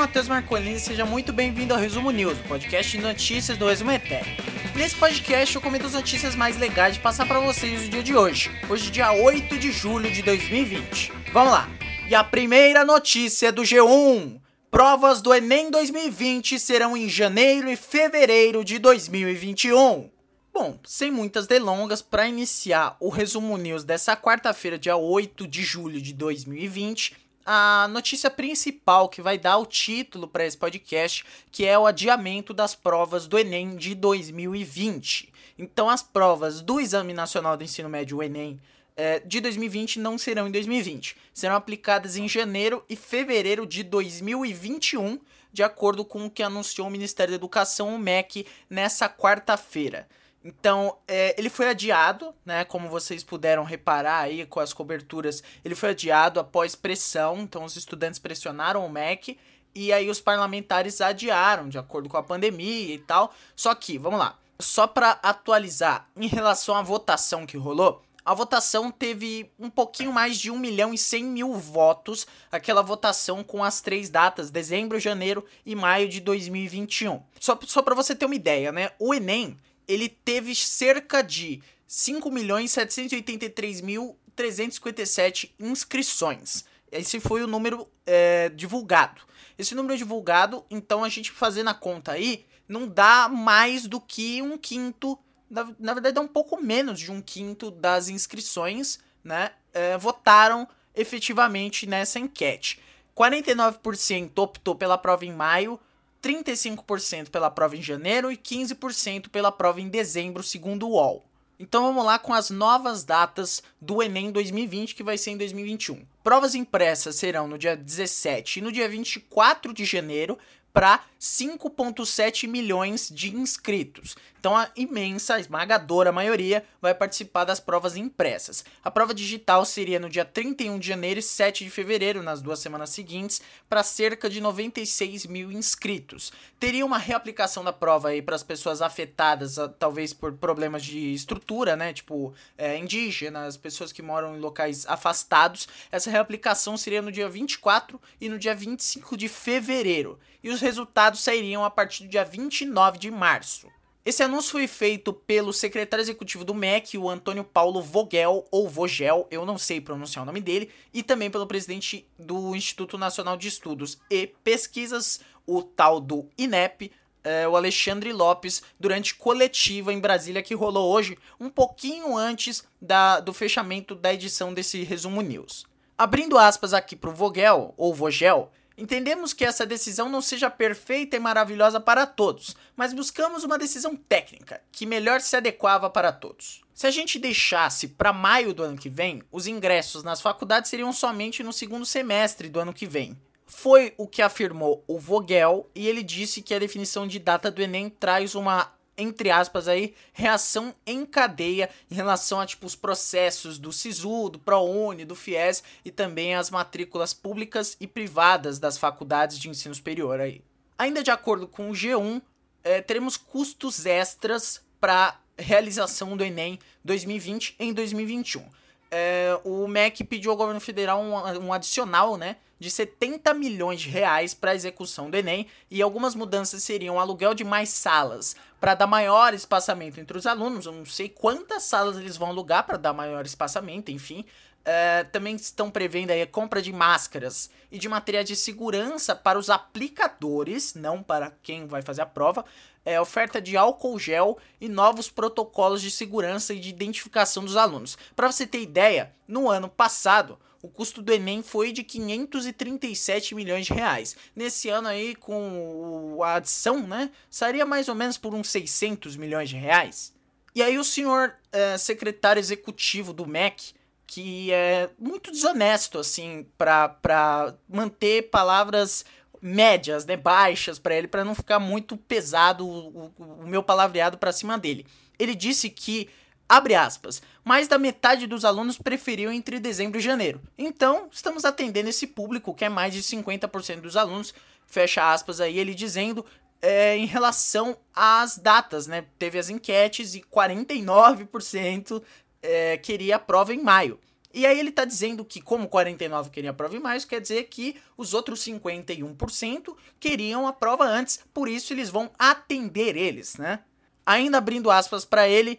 Matheus Marcolini e seja muito bem-vindo ao Resumo News, o podcast de notícias do Resumo Eterno. Nesse podcast eu comento as notícias mais legais de passar para vocês no dia de hoje, hoje dia 8 de julho de 2020. Vamos lá! E a primeira notícia é do G1. Provas do Enem 2020 serão em janeiro e fevereiro de 2021. Bom, sem muitas delongas, para iniciar o resumo news dessa quarta-feira, dia 8 de julho de 2020, a notícia principal que vai dar o título para esse podcast, que é o adiamento das provas do Enem de 2020. Então, as provas do Exame Nacional do Ensino Médio, o Enem, é, de 2020 não serão em 2020. Serão aplicadas em janeiro e fevereiro de 2021, de acordo com o que anunciou o Ministério da Educação, o MEC, nessa quarta-feira. Então, é, ele foi adiado, né? Como vocês puderam reparar aí com as coberturas, ele foi adiado após pressão. Então, os estudantes pressionaram o MEC e aí os parlamentares adiaram, de acordo com a pandemia e tal. Só que, vamos lá, só para atualizar, em relação à votação que rolou, a votação teve um pouquinho mais de 1 milhão e 100 mil votos, aquela votação com as três datas, dezembro, janeiro e maio de 2021. Só, só para você ter uma ideia, né? O Enem ele teve cerca de 5.783.357 inscrições. Esse foi o número é, divulgado. Esse número divulgado, então a gente fazendo a conta aí, não dá mais do que um quinto, na, na verdade é um pouco menos de um quinto das inscrições, né, é, votaram efetivamente nessa enquete. 49% optou pela prova em maio, 35% pela prova em janeiro e 15% pela prova em dezembro, segundo o UOL. Então vamos lá com as novas datas do Enem 2020, que vai ser em 2021. Provas impressas serão no dia 17 e no dia 24 de janeiro, para 5,7 milhões de inscritos. Então a imensa, esmagadora maioria vai participar das provas impressas. A prova digital seria no dia 31 de janeiro e 7 de fevereiro, nas duas semanas seguintes, para cerca de 96 mil inscritos. Teria uma reaplicação da prova aí para as pessoas afetadas, talvez por problemas de estrutura, né? Tipo é, indígenas, pessoas que moram em locais afastados. Essa reaplicação seria no dia 24 e no dia 25 de fevereiro. E os resultados sairiam a partir do dia 29 de março. Esse anúncio foi feito pelo secretário executivo do MEC, o Antônio Paulo Vogel, ou Vogel, eu não sei pronunciar o nome dele, e também pelo presidente do Instituto Nacional de Estudos e Pesquisas, o tal do INEP, é, o Alexandre Lopes, durante coletiva em Brasília que rolou hoje, um pouquinho antes da, do fechamento da edição desse Resumo News. Abrindo aspas aqui para o Vogel, ou Vogel, Entendemos que essa decisão não seja perfeita e maravilhosa para todos, mas buscamos uma decisão técnica que melhor se adequava para todos. Se a gente deixasse para maio do ano que vem, os ingressos nas faculdades seriam somente no segundo semestre do ano que vem. Foi o que afirmou o Vogel e ele disse que a definição de data do Enem traz uma entre aspas aí, reação em cadeia em relação a tipo os processos do SISU, do ProUni, do FIES e também as matrículas públicas e privadas das faculdades de ensino superior aí. Ainda de acordo com o G1, é, teremos custos extras para realização do Enem 2020 em 2021. É, o MEC pediu ao governo federal um, um adicional, né, de 70 milhões de reais para a execução do Enem e algumas mudanças seriam aluguel de mais salas para dar maior espaçamento entre os alunos. Eu não sei quantas salas eles vão alugar para dar maior espaçamento, enfim. Uh, também estão prevendo aí a compra de máscaras e de materiais de segurança para os aplicadores, não para quem vai fazer a prova, é, oferta de álcool gel e novos protocolos de segurança e de identificação dos alunos. Para você ter ideia, no ano passado, o custo do Enem foi de 537 milhões de reais. Nesse ano aí, com a adição, né, sairia mais ou menos por uns 600 milhões de reais. E aí o senhor é, secretário executivo do MEC, que é muito desonesto, assim, para manter palavras médias, né, baixas para ele, para não ficar muito pesado o, o, o meu palavreado para cima dele. Ele disse que Abre aspas. Mais da metade dos alunos preferiu entre dezembro e janeiro. Então, estamos atendendo esse público, que é mais de 50% dos alunos. Fecha aspas aí, ele dizendo é, em relação às datas, né? Teve as enquetes e 49% é, queria a prova em maio. E aí ele tá dizendo que como 49 queria a prova em maio, quer dizer que os outros 51% queriam a prova antes, por isso eles vão atender eles, né? Ainda abrindo aspas para ele,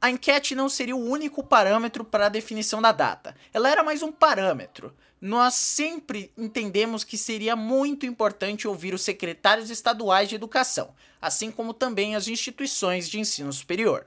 a enquete não seria o único parâmetro para a definição da data. Ela era mais um parâmetro. Nós sempre entendemos que seria muito importante ouvir os secretários estaduais de educação, assim como também as instituições de ensino superior.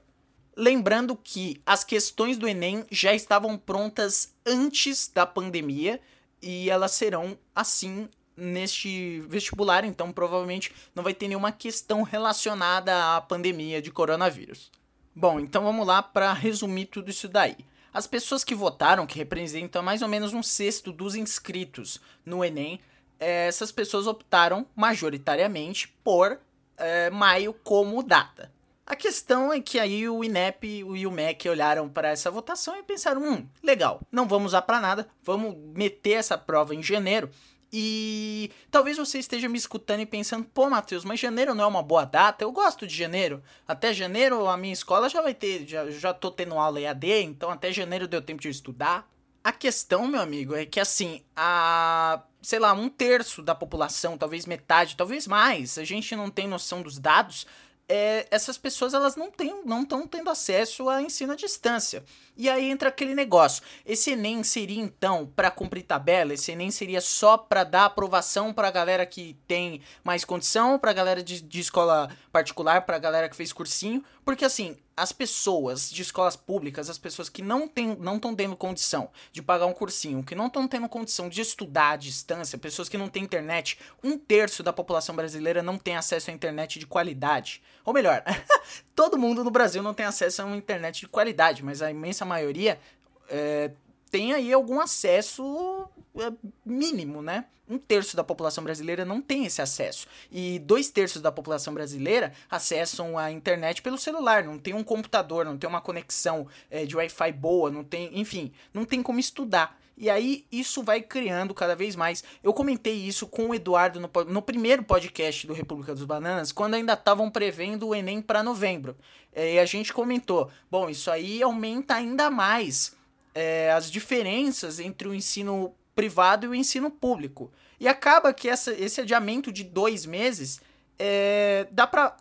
Lembrando que as questões do Enem já estavam prontas antes da pandemia e elas serão assim neste vestibular, então provavelmente não vai ter nenhuma questão relacionada à pandemia de coronavírus. Bom, então vamos lá para resumir tudo isso daí. As pessoas que votaram, que representam mais ou menos um sexto dos inscritos no Enem, essas pessoas optaram majoritariamente por é, maio como data. A questão é que aí o INEP e o MEC olharam para essa votação e pensaram: hum, legal, não vamos usar para nada, vamos meter essa prova em janeiro e talvez você esteja me escutando e pensando, pô, Matheus, mas janeiro não é uma boa data? Eu gosto de janeiro. Até janeiro a minha escola já vai ter, já, já tô tendo aula EAD, então até janeiro deu tempo de eu estudar. A questão, meu amigo, é que assim, a. sei lá, um terço da população, talvez metade, talvez mais, a gente não tem noção dos dados, é, essas pessoas elas não têm, não estão tendo acesso a ensino à distância. E aí entra aquele negócio. Esse Enem seria então para cumprir tabela? Esse Enem seria só para dar aprovação para a galera que tem mais condição, para a galera de, de escola particular, para a galera que fez cursinho? Porque assim, as pessoas de escolas públicas, as pessoas que não estão não tendo condição de pagar um cursinho, que não estão tendo condição de estudar à distância, pessoas que não têm internet, um terço da população brasileira não tem acesso à internet de qualidade. Ou melhor, todo mundo no Brasil não tem acesso a uma internet de qualidade, mas a imensa maioria é, tem aí algum acesso é, mínimo, né? Um terço da população brasileira não tem esse acesso. E dois terços da população brasileira acessam a internet pelo celular, não tem um computador, não tem uma conexão é, de Wi-Fi boa, não tem, enfim, não tem como estudar. E aí isso vai criando cada vez mais. Eu comentei isso com o Eduardo no, no primeiro podcast do República dos Bananas, quando ainda estavam prevendo o Enem para novembro. É, e a gente comentou: bom, isso aí aumenta ainda mais é, as diferenças entre o ensino privado e o ensino público. E acaba que essa, esse adiamento de dois meses é, dá para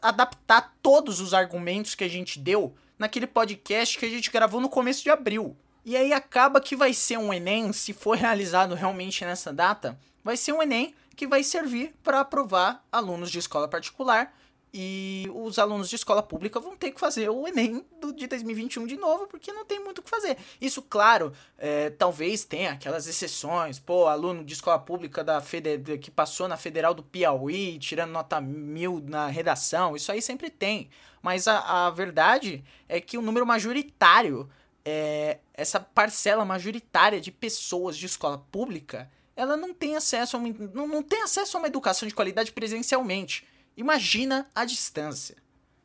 adaptar todos os argumentos que a gente deu naquele podcast que a gente gravou no começo de abril. E aí acaba que vai ser um Enem, se for realizado realmente nessa data, vai ser um Enem que vai servir para aprovar alunos de escola particular e os alunos de escola pública vão ter que fazer o Enem do, de 2021 de novo, porque não tem muito o que fazer. Isso, claro, é, talvez tenha aquelas exceções. Pô, aluno de escola pública da Fede, que passou na Federal do Piauí, tirando nota mil na redação, isso aí sempre tem. Mas a, a verdade é que o número majoritário, é, essa parcela majoritária de pessoas de escola pública, ela não tem acesso a uma, não, não tem acesso a uma educação de qualidade presencialmente. Imagina a distância.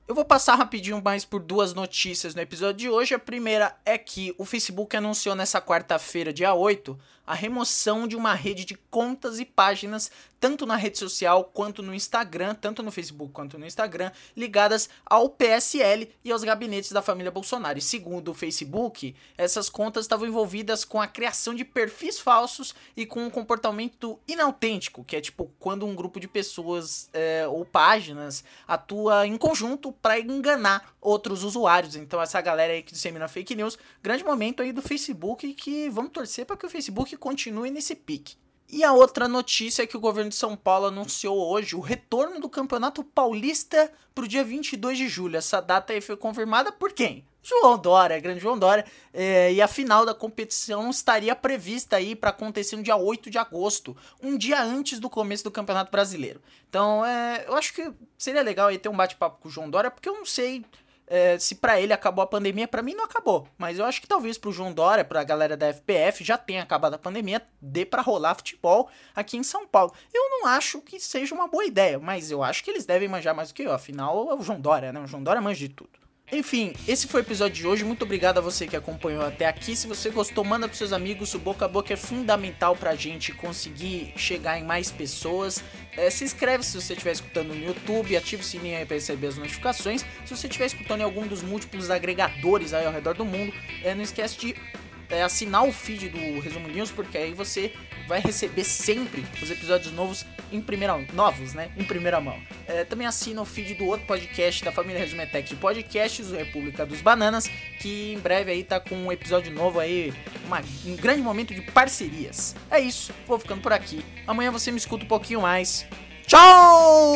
Eu vou passar rapidinho mais por duas notícias no episódio de hoje. A primeira é que o Facebook anunciou nessa quarta-feira, dia 8, a remoção de uma rede de contas e páginas, tanto na rede social quanto no Instagram, tanto no Facebook quanto no Instagram, ligadas ao PSL e aos gabinetes da família Bolsonaro. E segundo o Facebook, essas contas estavam envolvidas com a criação de perfis falsos e com um comportamento inautêntico, que é tipo quando um grupo de pessoas é, ou páginas atua em conjunto para enganar outros usuários. Então essa galera aí que dissemina fake news, grande momento aí do Facebook que vamos torcer para que o Facebook continue nesse pique. E a outra notícia é que o governo de São Paulo anunciou hoje o retorno do Campeonato Paulista para o dia 22 de julho. Essa data aí foi confirmada por quem? João Dória, grande João Dória. É, e a final da competição estaria prevista aí para acontecer no dia 8 de agosto, um dia antes do começo do Campeonato Brasileiro. Então, é, eu acho que seria legal aí ter um bate-papo com o João Dória, porque eu não sei é, se para ele acabou a pandemia, para mim não acabou. Mas eu acho que talvez pro João Dória, pra galera da FPF, já tenha acabado a pandemia, dê para rolar futebol aqui em São Paulo. Eu não acho que seja uma boa ideia, mas eu acho que eles devem manjar mais do que eu. Afinal, é o João Dória, né? O João Dória manja de tudo. Enfim, esse foi o episódio de hoje. Muito obrigado a você que acompanhou até aqui. Se você gostou, manda pros seus amigos. O boca a boca é fundamental pra gente conseguir chegar em mais pessoas. É, se inscreve se você estiver escutando no YouTube, ativa o sininho aí pra receber as notificações. Se você estiver escutando em algum dos múltiplos agregadores aí ao redor do mundo, é, não esquece de é, assinar o feed do Resumo News, porque aí você vai receber sempre os episódios novos em primeira novos, né? Em primeira mão. É, também assina o feed do outro podcast da família Resumetec de podcasts, o República dos Bananas, que em breve aí tá com um episódio novo aí, uma, um grande momento de parcerias. É isso, vou ficando por aqui. Amanhã você me escuta um pouquinho mais. Tchau!